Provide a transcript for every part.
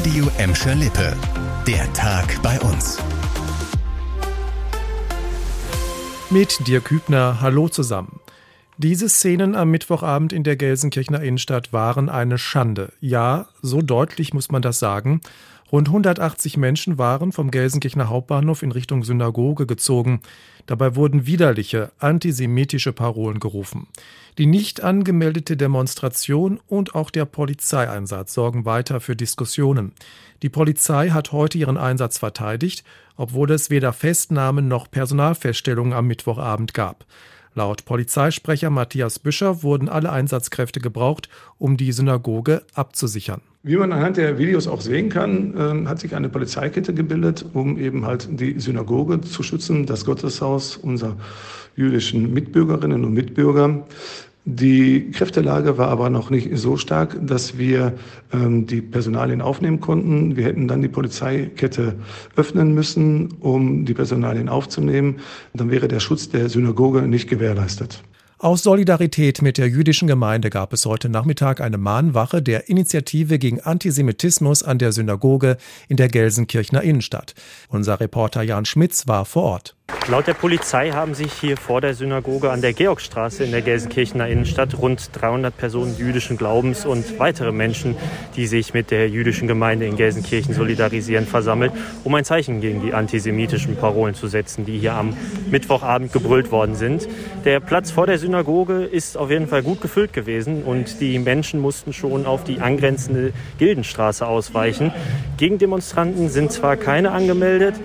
Radio Emscher Lippe. Der Tag bei uns. Mit dir Kübner, hallo zusammen. Diese Szenen am Mittwochabend in der Gelsenkirchener Innenstadt waren eine Schande. Ja, so deutlich muss man das sagen. Rund 180 Menschen waren vom Gelsenkirchener Hauptbahnhof in Richtung Synagoge gezogen. Dabei wurden widerliche antisemitische Parolen gerufen. Die nicht angemeldete Demonstration und auch der Polizeieinsatz sorgen weiter für Diskussionen. Die Polizei hat heute ihren Einsatz verteidigt, obwohl es weder Festnahmen noch Personalfeststellungen am Mittwochabend gab. Laut Polizeisprecher Matthias Büscher wurden alle Einsatzkräfte gebraucht, um die Synagoge abzusichern. Wie man anhand der Videos auch sehen kann, äh, hat sich eine Polizeikette gebildet, um eben halt die Synagoge zu schützen, das Gotteshaus unserer jüdischen Mitbürgerinnen und Mitbürger. Die Kräftelage war aber noch nicht so stark, dass wir ähm, die Personalien aufnehmen konnten. Wir hätten dann die Polizeikette öffnen müssen, um die Personalien aufzunehmen. Dann wäre der Schutz der Synagoge nicht gewährleistet. Aus Solidarität mit der jüdischen Gemeinde gab es heute Nachmittag eine Mahnwache der Initiative gegen Antisemitismus an der Synagoge in der Gelsenkirchener Innenstadt. Unser Reporter Jan Schmitz war vor Ort. Laut der Polizei haben sich hier vor der Synagoge an der Georgstraße in der Gelsenkirchener Innenstadt rund 300 Personen jüdischen Glaubens und weitere Menschen, die sich mit der jüdischen Gemeinde in Gelsenkirchen solidarisieren, versammelt, um ein Zeichen gegen die antisemitischen Parolen zu setzen, die hier am Mittwochabend gebrüllt worden sind. Der Platz vor der Synagoge ist auf jeden Fall gut gefüllt gewesen und die Menschen mussten schon auf die angrenzende Gildenstraße ausweichen. Gegendemonstranten sind zwar keine angemeldet,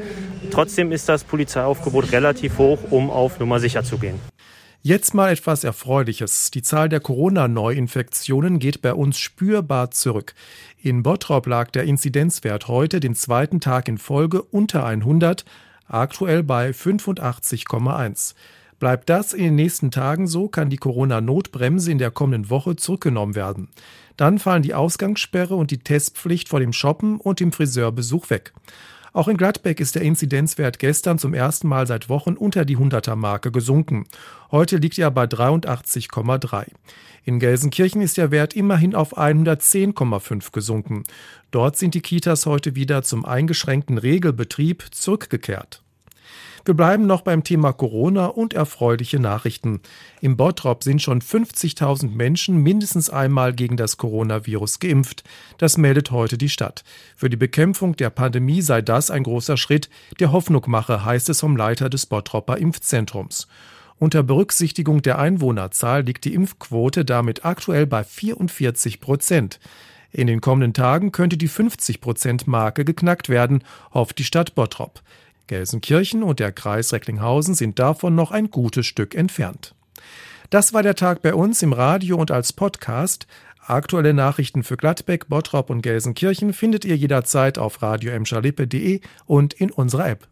Trotzdem ist das Polizeiaufgebot relativ hoch, um auf Nummer sicher zu gehen. Jetzt mal etwas Erfreuliches. Die Zahl der Corona-Neuinfektionen geht bei uns spürbar zurück. In Bottrop lag der Inzidenzwert heute den zweiten Tag in Folge unter 100, aktuell bei 85,1. Bleibt das in den nächsten Tagen so, kann die Corona-Notbremse in der kommenden Woche zurückgenommen werden. Dann fallen die Ausgangssperre und die Testpflicht vor dem Shoppen und dem Friseurbesuch weg. Auch in Gladbeck ist der Inzidenzwert gestern zum ersten Mal seit Wochen unter die 100er-Marke gesunken. Heute liegt er bei 83,3. In Gelsenkirchen ist der Wert immerhin auf 110,5 gesunken. Dort sind die Kitas heute wieder zum eingeschränkten Regelbetrieb zurückgekehrt. Wir bleiben noch beim Thema Corona und erfreuliche Nachrichten. Im Bottrop sind schon 50.000 Menschen mindestens einmal gegen das Coronavirus geimpft. Das meldet heute die Stadt. Für die Bekämpfung der Pandemie sei das ein großer Schritt, der Hoffnung mache, heißt es vom Leiter des Bottropper Impfzentrums. Unter Berücksichtigung der Einwohnerzahl liegt die Impfquote damit aktuell bei 44 Prozent. In den kommenden Tagen könnte die 50 Prozent Marke geknackt werden, hofft die Stadt Bottrop. Gelsenkirchen und der Kreis Recklinghausen sind davon noch ein gutes Stück entfernt. Das war der Tag bei uns im Radio und als Podcast. Aktuelle Nachrichten für Gladbeck, Bottrop und Gelsenkirchen findet ihr jederzeit auf radio und in unserer App.